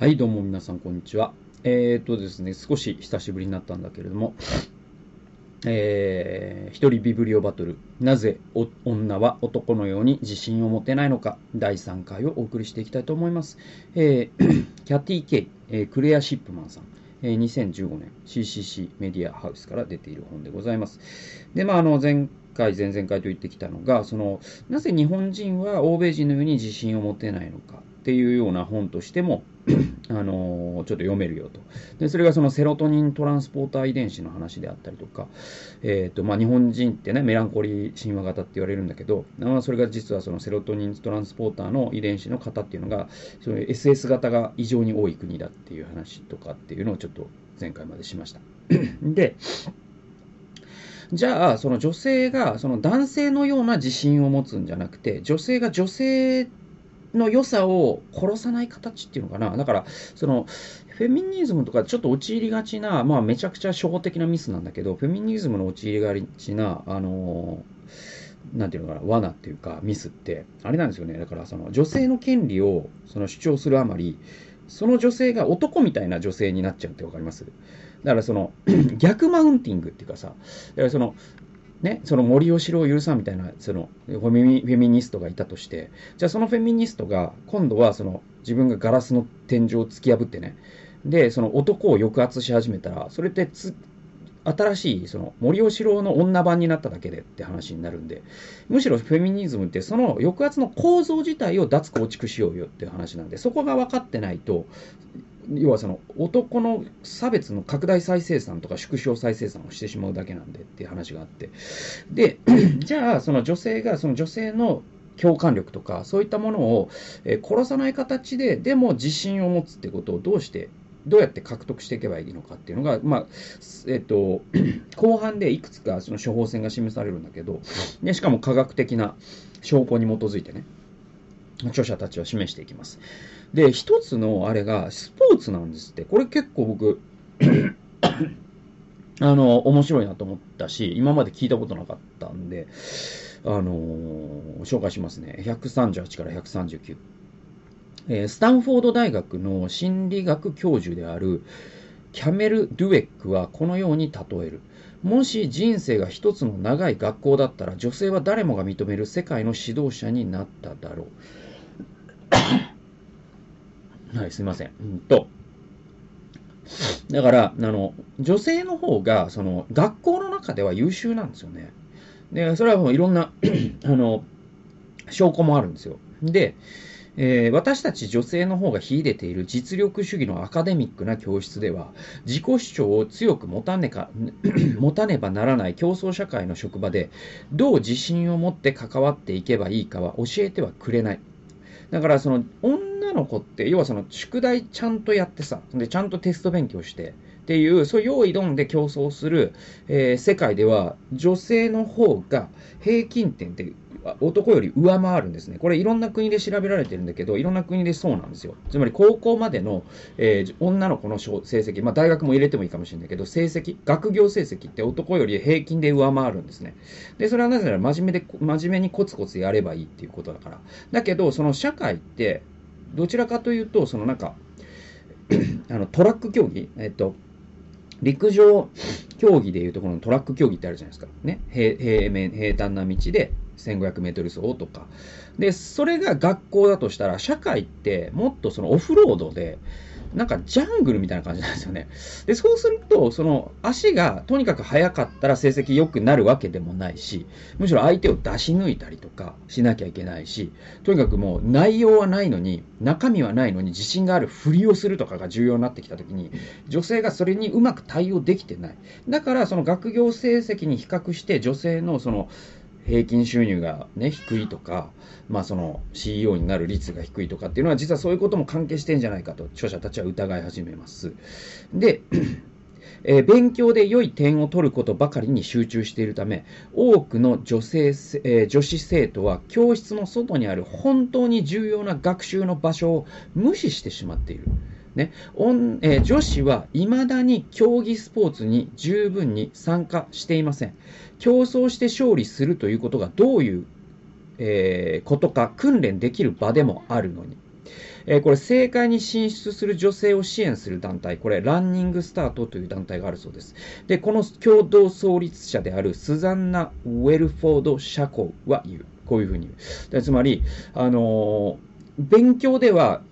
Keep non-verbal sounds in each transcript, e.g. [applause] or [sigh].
はい、どうも皆さん、こんにちは。えー、っとですね、少し久しぶりになったんだけれども、えー、一人ビブリオバトル、なぜ女は男のように自信を持てないのか、第3回をお送りしていきたいと思います。えー、キャティ・ケイ、えー、クレア・シップマンさん、えー、2015年 CCC メディアハウスから出ている本でございます。で、まあ、あの、前回、前々回と言ってきたのが、その、なぜ日本人は欧米人のように自信を持てないのかっていうような本としても、あのー、ちょっと読めるよと。で、それがそのセロトニントランスポーター遺伝子の話であったりとか、えっ、ー、と、まあ、日本人ってね、メランコリー神話型って言われるんだけど、まあ、それが実はそのセロトニントランスポーターの遺伝子の型っていうのが、その SS 型が異常に多い国だっていう話とかっていうのをちょっと前回までしました。[clears throat] で、じゃあ、その女性がその男性のような自信を持つんじゃなくて、女性が女性の良さを殺さない形っていうのかな。だから、その、フェミニズムとかちょっと陥りがちな、まあめちゃくちゃ初歩的なミスなんだけど、フェミニズムの陥りがちな、あのなんていうのかな、罠っていうかミスって、あれなんですよね。だからその女性の権利をその主張するあまり、その女性が男みたいな女性になっちゃうってわかります？だからその [clears throat] 逆マウンティングっていうかさ、だからそのね、その森喜朗を許さんみたいなそのフェミニストがいたとしてじゃあそのフェミニストが今度はその自分がガラスの天井を突き破ってねでその男を抑圧し始めたらそれって新しいその森喜朗の女版になっただけでって話になるんでむしろフェミニズムってその抑圧の構造自体を脱構築しようよっていう話なんでそこが分かってないと要はその男の差別の拡大再生産とか縮小再生産をしてしまうだけなんでっていう話があって。で、[clears throat] じゃあその女性がその女性の共感力とかそういったものを殺さない形ででも自信を持つってことをどうしてどうやって獲得していけばいいのかっていうのが、まあ、えっと、[clears throat] 後半でいくつかその処方箋が示されるんだけど、でしかも科学的な証拠に基づいてね、著者たちは示していきます。で、一つのあれがスポーツなんですって。これ結構僕 [coughs] あの、面白いなと思ったし、今まで聞いたことなかったんで、あのー、紹介しますね。138から139。えー、スタンフォード大学の心理学教授であるキャメル・デュエックはこのように例える。もし人生が一つの長い学校だったら女性は誰もが認める世界の指導者になっただろう。はい、すいません。うんと、だから、あの、女性の方が、その、学校の中では優秀なんですよね。で、それはもういろんな [clears throat] あの、証拠もあるんですよ。で、えー、私たち女性の方が秀でている実力主義のアカデミックな教室では、自己主張を強く持たねか [clears throat] 持たねばならない競争社会の職場で、どう自信を持って関わっていけばいいかは教えてはくれない。だからその女の子って要はその宿題ちゃんとやってさでちゃんとテスト勉強してっていうそういう用意どんで競争する、えー、世界では女性の方が平均点って男より上回るんですね。これいろんな国で調べられてるんだけど、いろんな国でそうなんですよ。つまり高校までの、えー、女の子の成績、まあ大学も入れてもいいかもしれないけど、成績、学業成績って男より平均で上回るんですね。で、それはなぜなら真面目で、真面目にコツコツやればいいっていうことだから。だけど、その社会って、どちらかというと、そのなんか、[clears throat] あのトラック競技、えっと、陸上競技でいうところのトラック競技ってあるじゃないですか。ね。平平面、平坦な道で1500メートル走とか。で、それが学校だとしたら、社会ってもっとそのオフロードで、なんかジャングルみたいな感じなんですよね。で、そうすると、その足がとにかく速かったら成績良くなるわけでもないし、むしろ相手を出し抜いたりとかしなきゃいけないし、とにかくもう内容はないのに、中身はないのに自信があるふりをするとかが重要になってきたときに、女性がそれにうまく対応できてない。だから、その学業成績に比較して女性のその、平均収入が、ね、低いとか、まあ、その CEO になる率が低いとかっていうのは実はそういうことも関係してんじゃないかと著者たちは疑い始めます。でえー、勉強で良い点を取ることばかりに集中しているため、多くの女性、えー、女子生徒は教室の外にある本当に重要な学習の場所を無視してしまっている。ね、え、女子は未だに競技スポーツに十分に参加していません。競争して勝利するということがどういう、えー、ことか訓練できる場でもあるのに。えー、これ、政界に進出する女性を支援する団体、これ、ランニングスタートという団体があるそうです。で、この共同創立者であるスザンナ・ウェルフォード社交は言う。こういうふうに言う。つまり、あのー勉強では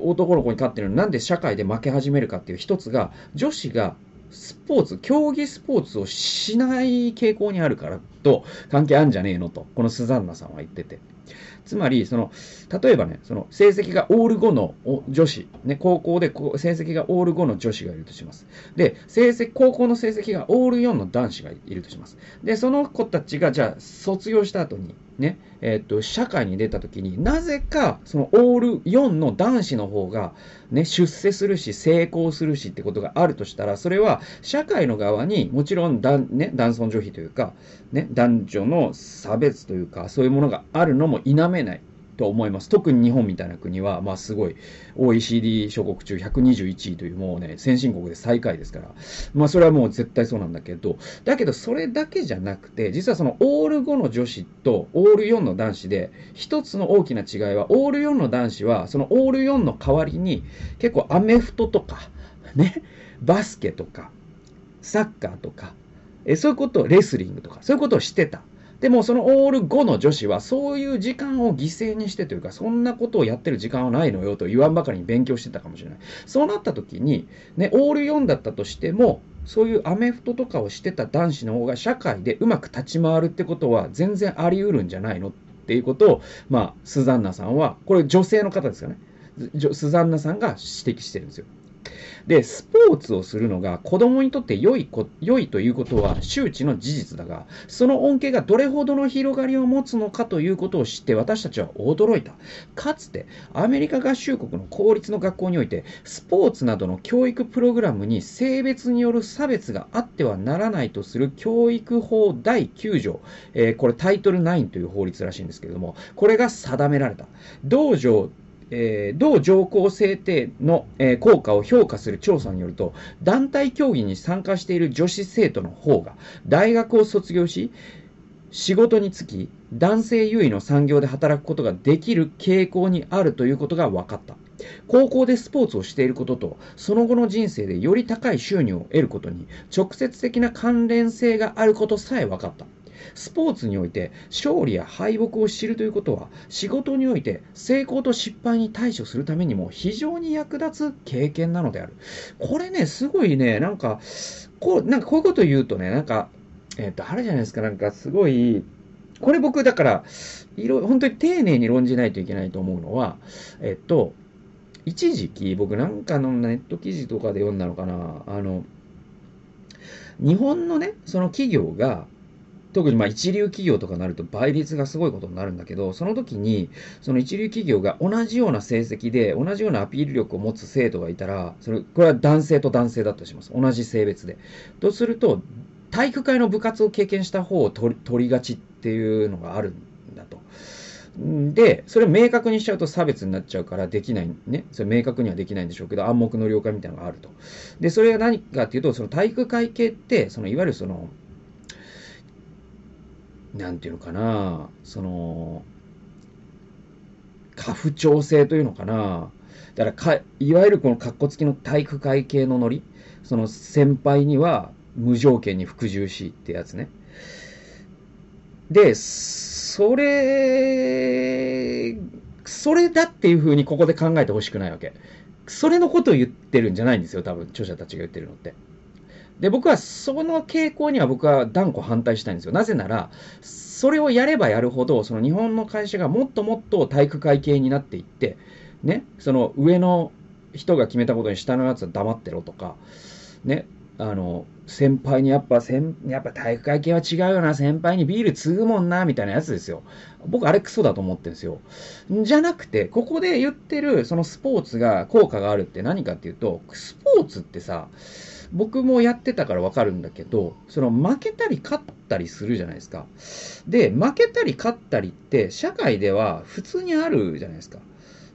男の子に勝ってるのになんで社会で負け始めるかっていう一つが女子がスポーツ、競技スポーツをしない傾向にあるからと関係あるんじゃねえのと、このスザンナさんは言ってて。つまり、その、例えばね、その成績がオール5の女子、ね、高校で成績がオール5の女子がいるとします。で、成績、高校の成績がオール4の男子がいるとします。で、その子たちが、じゃあ、卒業した後に、ね、えっ、と、社会に出た時になぜか、そのオール4の男子の方が、ね、出世するし、成功するしってことがあるとしたら、それは、社会の側にもちろん、だね、男尊女卑というか、ね、男女の差別というか、そういうものがあるのも否めない。と思います。特に日本みたいな国は、まあすごい、OECD 諸国中121位というもうね、先進国で最下位ですから、まあそれはもう絶対そうなんだけど、だけどそれだけじゃなくて、実はそのオール5の女子とオール4の男子で、一つの大きな違いは、オール4の男子は、そのオール4の代わりに、結構アメフトとか、ね、バスケとか、サッカーとか、えそういうことを、レスリングとか、そういうことをしてた。でもそのオール5の女子はそういう時間を犠牲にしてというかそんなことをやってる時間はないのよと言わんばかりに勉強してたかもしれない。そうなった時に、ね、オール4だったとしてもそういうアメフトとかをしてた男子の方が社会でうまく立ち回るってことは全然あり得るんじゃないのっていうことを、まあ、スザンナさんは、これ女性の方ですかね。スザンナさんが指摘してるんですよ。で、スポーツをするのが子供にとって良いこ良いということは周知の事実だが、その恩恵がどれほどの広がりを持つのかということを知って私たちは驚いた。かつてアメリカ合衆国の公立の学校において、スポーツなどの教育プログラムに性別による差別があってはならないとする教育法第9条、えー、これタイトル9という法律らしいんですけれども、これが定められた。道場えー、同条項制定の、えー、効果を評価する調査によると、団体競技に参加している女子生徒の方が、大学を卒業し、仕事に就き、男性優位の産業で働くことができる傾向にあるということが分かった。高校でスポーツをしていることと、その後の人生でより高い収入を得ることに直接的な関連性があることさえ分かった。スポーツにおいて勝利や敗北を知るということは仕事において成功と失敗に対処するためにも非常に役立つ経験なのである。これね、すごいね、なんか、こう、なんかこういうこと言うとね、なんか、えっ、ー、と、あるじゃないですか、なんかすごい、これ僕だから、いろ、本当に丁寧に論じないといけないと思うのは、えっと、一時期、僕なんかのネット記事とかで読んだのかな、あの、日本のね、その企業が、特にまあ一流企業とかになると倍率がすごいことになるんだけど、その時に、その一流企業が同じような成績で、同じようなアピール力を持つ生徒がいたら、それ、これは男性と男性だとします。同じ性別で。とすると、体育会の部活を経験した方を取りがちっていうのがあるんだと。で、それを明確にしちゃうと差別になっちゃうからできない、ね。それ明確にはできないんでしょうけど、暗黙の了解みたいなのがあると。で、それが何かっていうと、その体育会系って、そのいわゆるその、なんていうのかな、その、過不調性というのかな、だからか、いわゆるこのカッコつきの体育会系のノリ、その先輩には無条件に服従しってやつね。で、それ、それだっていうふうにここで考えてほしくないわけ。それのことを言ってるんじゃないんですよ、多分、著者たちが言ってるのって。で、僕はその傾向には僕は断固反対したいんですよ。なぜなら、それをやればやるほど、その日本の会社がもっともっと体育会系になっていって、ね、その上の人が決めたことに下のやつは黙ってろとか、ね、あの、先輩にやっぱ、先やっぱ体育会系は違うよな、先輩にビール継ぐもんな、みたいなやつですよ。僕あれクソだと思ってるんですよ。じゃなくて、ここで言ってるそのスポーツが効果があるって何かっていうと、スポーツってさ、僕もやってたからわかるんだけど、その負けたり勝ったりするじゃないですか。で、負けたり勝ったりって社会では普通にあるじゃないですか。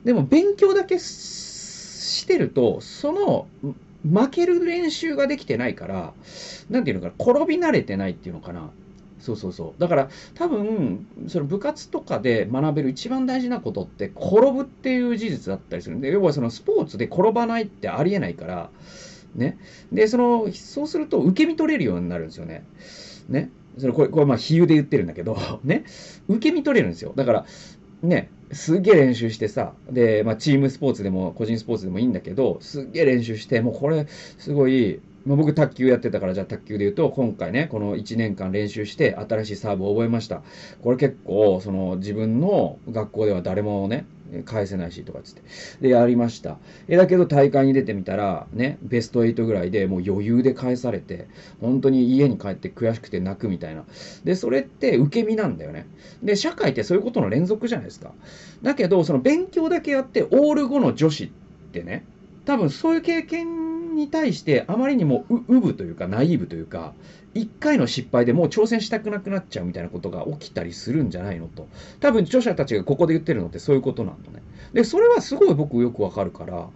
でも勉強だけしてると、その負ける練習ができてないから、なんていうのかな、転び慣れてないっていうのかな。そうそうそう。だから多分、その部活とかで学べる一番大事なことって転ぶっていう事実だったりするんで、要はそのスポーツで転ばないってありえないから、ね。で、その、そうすると受け身取れるようになるんですよね。ね。それこれ、これまあ比喩で言ってるんだけど、[laughs] ね。受け身取れるんですよ。だから、ね、すっげえ練習してさ、で、まあ、チームスポーツでも個人スポーツでもいいんだけど、すっげえ練習して、もうこれ、すごい、まあ、僕卓球やってたから、じゃあ卓球で言うと、今回ね、この1年間練習して、新しいサーブを覚えました。これ結構、その、自分の学校では誰もね、返せないしとかつって。で、やりました。え、だけど大会に出てみたら、ね、ベスト8ぐらいでもう余裕で返されて、本当に家に帰って悔しくて泣くみたいな。で、それって受け身なんだよね。で、社会ってそういうことの連続じゃないですか。だけど、その勉強だけやって、オール後の女子ってね、多分そういう経験に対してあまりにもうぶというかナイーブというか1回の失敗でもう挑戦したくなくなっちゃうみたいなことが起きたりするんじゃないのと多分著者たちがここで言ってるのってそういうことなんだねでそれはすごい僕よくわかるから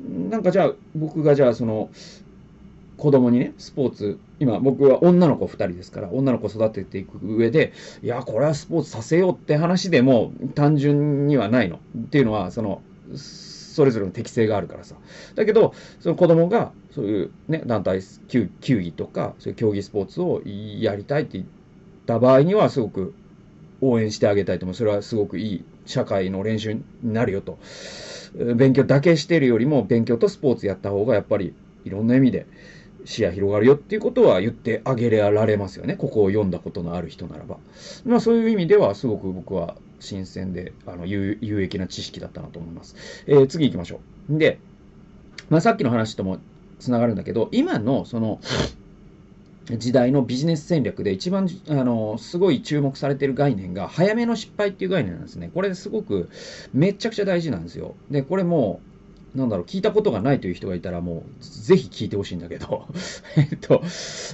なんかじゃあ僕がじゃあその子供にね、スポーツ、今僕は女の子2人ですから、女の子育てていく上で、いや、これはスポーツさせようって話でも単純にはないの。っていうのは、その、それぞれの適性があるからさ。だけど、その子供が、そういうね、団体球球技とか、そういう競技スポーツをやりたいって言った場合には、すごく応援してあげたいと思う。それはすごくいい社会の練習になるよと。勉強だけしてるよりも、勉強とスポーツやった方が、やっぱりいろんな意味で、視野広がるよっていうことは言ってあげられますよね。ここを読んだことのある人ならば。まあそういう意味ではすごく僕は新鮮であの有益な知識だったなと思います。えー、次行きましょう。で、まあ、さっきの話ともつながるんだけど、今のその時代のビジネス戦略で一番あのすごい注目されてる概念が早めの失敗っていう概念なんですね。これすごくめちゃくちゃ大事なんですよ。で、これもなんだろう、聞いたことがないという人がいたら、もう、ぜひ聞いてほしいんだけど、[laughs] えっと、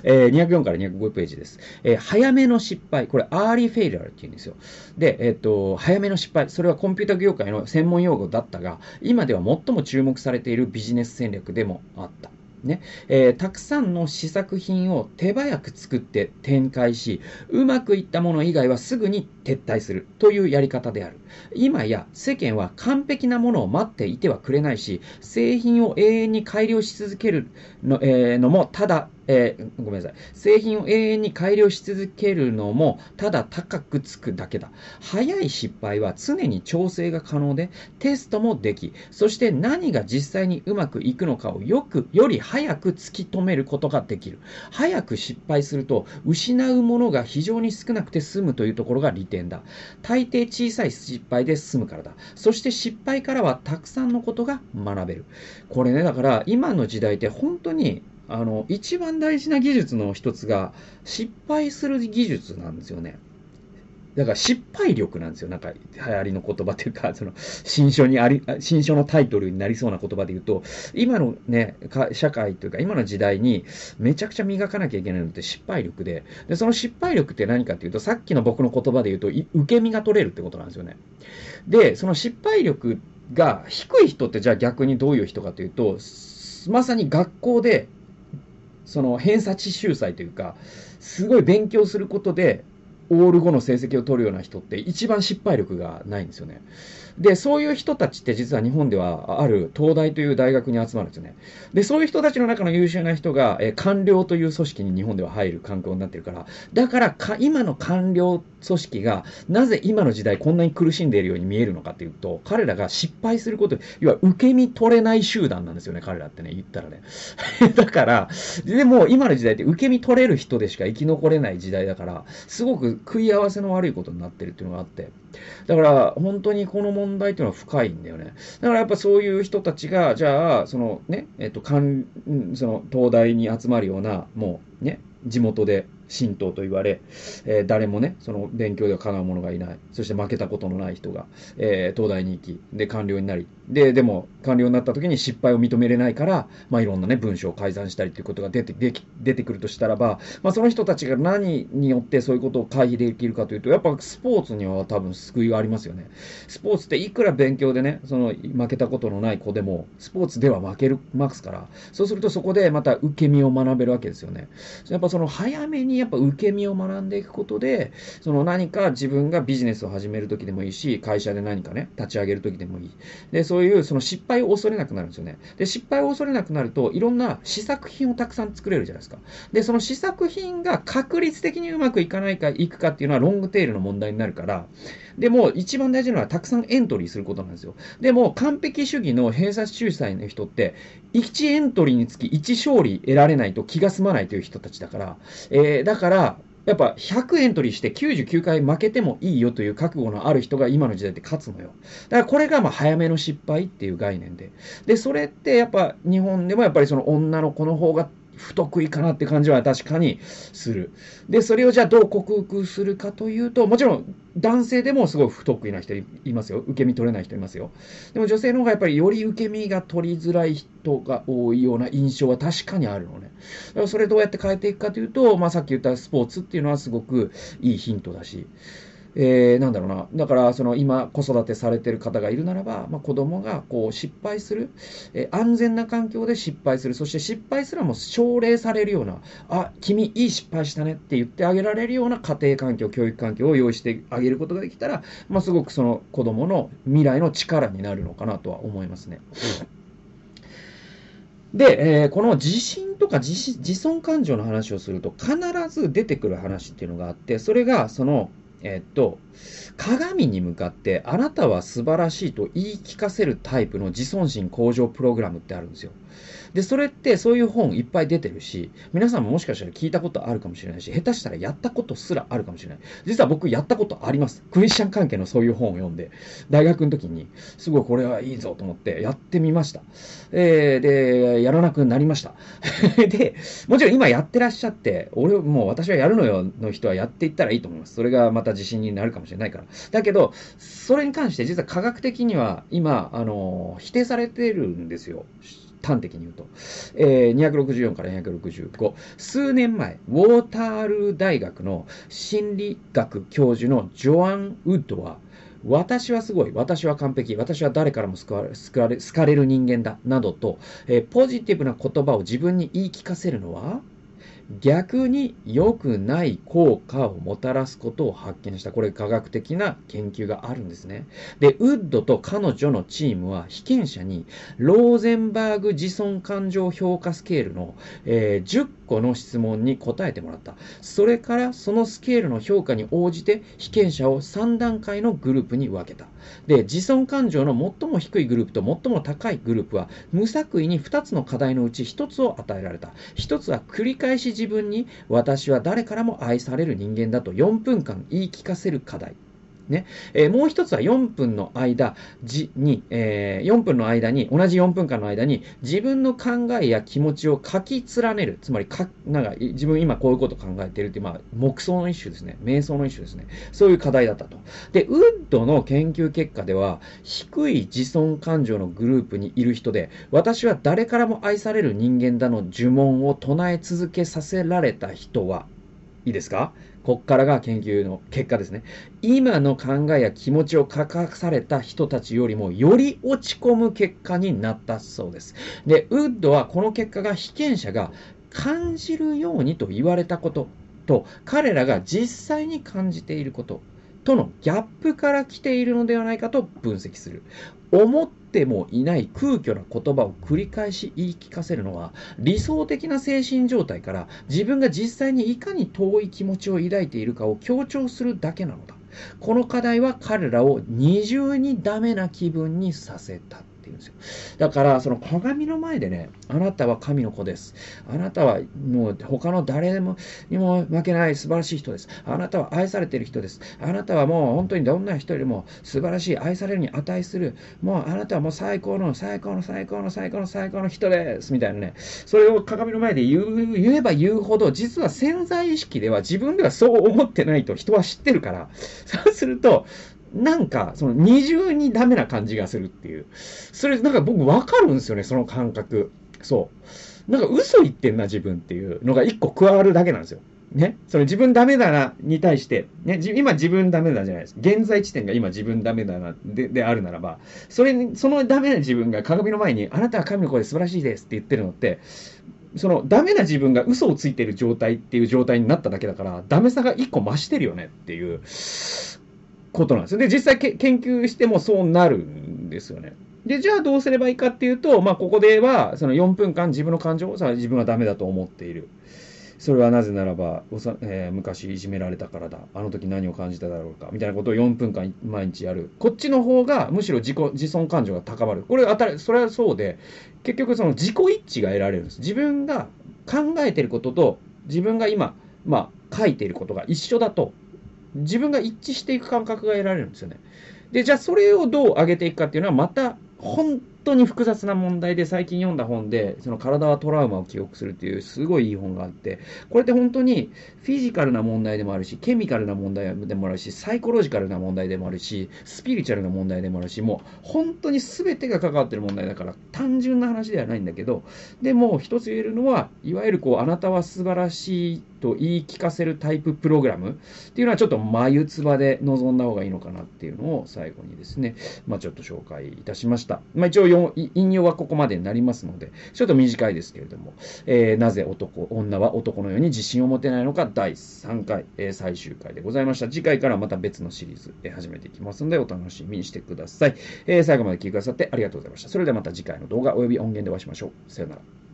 えー、204から205ページです。えー、早めの失敗、これ、アーリーフェイリアルって言うんですよ。で、えっと、早めの失敗、それはコンピュータ業界の専門用語だったが、今では最も注目されているビジネス戦略でもあった。ねえー、たくさんの試作品を手早く作って展開し、うまくいったもの以外はすぐに撤退するというやり方である。今や世間は完璧なものを待っていてはくれないし、製品を永遠に改良し続けるの,、えー、のもただえー、ごめんなさい。製品を永遠に改良し続けるのも、ただ高くつくだけだ。早い失敗は常に調整が可能で、テストもでき、そして何が実際にうまくいくのかをよく、より早く突き止めることができる。早く失敗すると、失うものが非常に少なくて済むというところが利点だ。大抵小さい失敗で済むからだ。そして失敗からはたくさんのことが学べる。これね、だから今の時代って本当にあの、一番大事な技術の一つが、失敗する技術なんですよね。だから失敗力なんですよ。なんか流行りの言葉というか、[laughs] その新書にあり、新書のタイトルになりそうな言葉で言うと、今のね、社会というか今の時代にめちゃくちゃ磨かなきゃいけないのって失敗力で、で、その失敗力って何かっていうと、さっきの僕の言葉で言うと、受け身が取れるってことなんですよね。で、その失敗力が低い人ってじゃあ逆にどういう人かというと、まさに学校でその偏差値秀才というか、すごい勉強することで、オール5の成績を取るような人って一番失敗力がないんですよね。で、そういう人たちって実は日本ではある東大という大学に集まるんですよね。で、そういう人たちの中の優秀な人が、え官僚という組織に日本では入る環境になってるから、だからか、今の官僚組織がなぜ今の時代こんなに苦しんでいるように見えるのかっていうと、彼らが失敗すること、要は受け身取れない集団なんですよね、彼らってね、言ったらね。[laughs] だから、でも今の時代って受け身取れる人でしか生き残れない時代だから、すごく食い合わせの悪いことになってるっていうのがあって、だから本当にこの問題っていうのは深いんだよね。だからやっぱそういう人たちが、じゃあ、そのね、えっと、かんその東大に集まるような、もうね、地元で神道と言われ、えー、誰もね、その勉強ではかなう者がいない。そして負けたことのない人が、えー、東大に行き、で、官僚になり、で、でも、官僚になった時に失敗を認めれないから、まあ、いろんなね、文章を改ざんしたりということが出てでき出てくるとしたらば、まあ、その人たちが何によってそういうことを回避できるかというと、やっぱスポーツには多分救いがありますよね。スポーツっていくら勉強でね、その負けたことのない子でも、スポーツでは負ける、ますから、そうするとそこでまた受け身を学べるわけですよね。やっぱその早めにやっぱ受け身を学んでいくことで、その何か自分がビジネスを始めるときでもいいし、会社で何かね、立ち上げるときでもいい。で、そういうその失敗を恐れなくなるんですよね。で、失敗を恐れなくなると、いろんな試作品をたくさん作れるじゃないですか。で、その試作品が確率的にうまくいかないか、いくかっていうのはロングテールの問題になるから、でも、一番大事なのはたくさんエントリーすることなんですよ。でも、完璧主義の偏差値仲裁の人って、1エントリーにつき1勝利得られないと気が済まないという人たちだから、えー、だから、やっぱ100エントリーして99回負けてもいいよという覚悟のある人が今の時代って勝つのよ。だからこれがまあ早めの失敗っていう概念で。で、それってやっぱ日本でもやっぱりその女の子の方が不得意かなって感じは確かにする。で、それをじゃあどう克服するかというと、もちろん男性でもすごい不得意な人いますよ。受け身取れない人いますよ。でも女性の方がやっぱりより受け身が取りづらい人が多いような印象は確かにあるのね。だからそれどうやって変えていくかというと、まあさっき言ったスポーツっていうのはすごくいいヒントだし、えー、なんだろうな、だからその今、子育てされてる方がいるならば、まあ、子供がこう失敗する、えー、安全な環境で失敗する、そして失敗すらも奨励されるような、あ、君、いい失敗したねって言ってあげられるような家庭環境、教育環境を用意してあげることができたら、まあ、すごくその子供の未来の力になるのかなとは思いますね。で、えー、この自信とか自自尊感情の話をすると必ず出てくる話っていうのがあって、それがそのえっと、鏡に向かってあなたは素晴らしいと言い聞かせるタイプの自尊心向上プログラムってあるんですよ。で、それってそういう本いっぱい出てるし、皆さんももしかしたら聞いたことあるかもしれないし、下手したらやったことすらあるかもしれない。実は僕やったことあります。クリスチャン関係のそういう本を読んで、大学の時に、すごいこれはいいぞと思ってやってみました。えー、で、やらなくなりました。[laughs] で、もちろん今やってらっしゃって、俺もう私はやるのよの人はやっていったらいいと思います。それがまた自信になるかもしれないから。だけど、それに関して実は科学的には今、あの、否定されてるんですよ。端的に言うと。えー、264から265。数年前、ウォータール大学の心理学教授のジョアン・ウッドは、私はすごい、私は完璧、私は誰からも救われ救われ好かれる人間だ、などと、えー、ポジティブな言葉を自分に言い聞かせるのは、逆に良くない効果をもたらすことを発見した。これ科学的な研究があるんですね。で、ウッドと彼女のチームは被験者にローゼンバーグ自尊感情評価スケールの、えー、10個の質問に答えてもらった。それからそのスケールの評価に応じて被験者を3段階のグループに分けた。で、自尊感情の最も低いグループと最も高いグループは無作為に2つの課題のうち1つを与えられた。1つは繰り返し自分に私は誰からも愛される人間だと4分間言い聞かせる課題。ね。えー、もう一つは4分の間じに、えー、4分の間に、同じ4分間の間に、自分の考えや気持ちを書き連ねる。つまりか、なんか、自分今こういうこと考えてるっていう、まあ、黙想の一種ですね。瞑想の一種ですね。そういう課題だったと。で、ウッドの研究結果では、低い自尊感情のグループにいる人で、私は誰からも愛される人間だの呪文を唱え続けさせられた人は、いいですか？こっからが研究の結果ですね。今の考えや気持ちを書かされた人たちよりもより落ち込む結果になったそうです。で、ウッドはこの結果が被験者が感じるようにと言われたことと彼らが実際に感じていることとのギャップから来ているのではないかと分析する。思ってもいない空虚な言葉を繰り返し言い聞かせるのは理想的な精神状態から自分が実際にいかに遠い気持ちを抱いているかを強調するだけなのだ。この課題は彼らを二重にダメな気分にさせた。って言うんですよ。だから、その鏡の前でね、あなたは神の子です。あなたはもう他の誰でもにも負けない素晴らしい人です。あなたは愛されている人です。あなたはもう本当にどんな人よりも素晴らしい、愛されるに値する、もうあなたはもう最高の最高の最高の最高の最高の人です。みたいなね。それを鏡の前で言う言えば言うほど、実は潜在意識では自分ではそう思ってないと人は知ってるから、そうすると、なんか、その二重にダメな感じがするっていう。それ、なんか僕わかるんですよね、その感覚。そう。なんか嘘言ってんな、自分っていうのが一個加わるだけなんですよ。ね。それ自分ダメだな、に対して、ね、今自分ダメだじゃないです。現在地点が今自分ダメだな、で、であるならば、それに、そのダメな自分が鏡の前に、あなたは神の声で素晴らしいですって言ってるのって、そのダメな自分が嘘をついてる状態っていう状態になっただけだから、ダメさが一個増してるよねっていうことなんですよ。で、実際研究してもそうなるんですよね。で、じゃあどうすればいいかっていうと、まあ、ここでは、その4分間自分の感情をさ、自分はダメだと思っている。それはなぜならば、えー、昔いじめられたからだ。あの時何を感じただろうか。みたいなことを4分間毎日やる。こっちの方が、むしろ自己、自尊感情が高まる。これ当たり、それはそうで、結局その自己一致が得られるんです。自分が考えてることと、自分が今、まあ、書いていることが一緒だと、自分が一致していく感覚が得られるんですよね。で、じゃあそれをどう上げていくかっていうのは、また本当に複雑な問題で、最近読んだ本で、その体はトラウマを記憶するっていうすごいいい本があって、これって本当にフィジカルな問題でもあるし、ケミカルな問題でもあるし、サイコロジカルな問題でもあるし、スピリチュアルな問題でもあるし、もう本当に全てが関わってる問題だから、単純な話ではないんだけど、でも一つ言えるのは、いわゆるこう、あなたは素晴らしいと言い聞かせるタイププログラムっていうのはちょっと眉唾で臨んだ方がいいのかなっていうのを最後にですね、まあちょっと紹介いたしました。まあ応引用はここまでになりますので、ちょっと短いですけれども、えー、なぜ男、女は男のように自信を持てないのか第3回、えー、最終回でございました。次回からまた別のシリーズ、えー、始めていきますので、お楽しみにしてください。え、最後まで聞いてくださってありがとうございました。それではまた次回の動画及び音源でお会いしましょう。さよなら。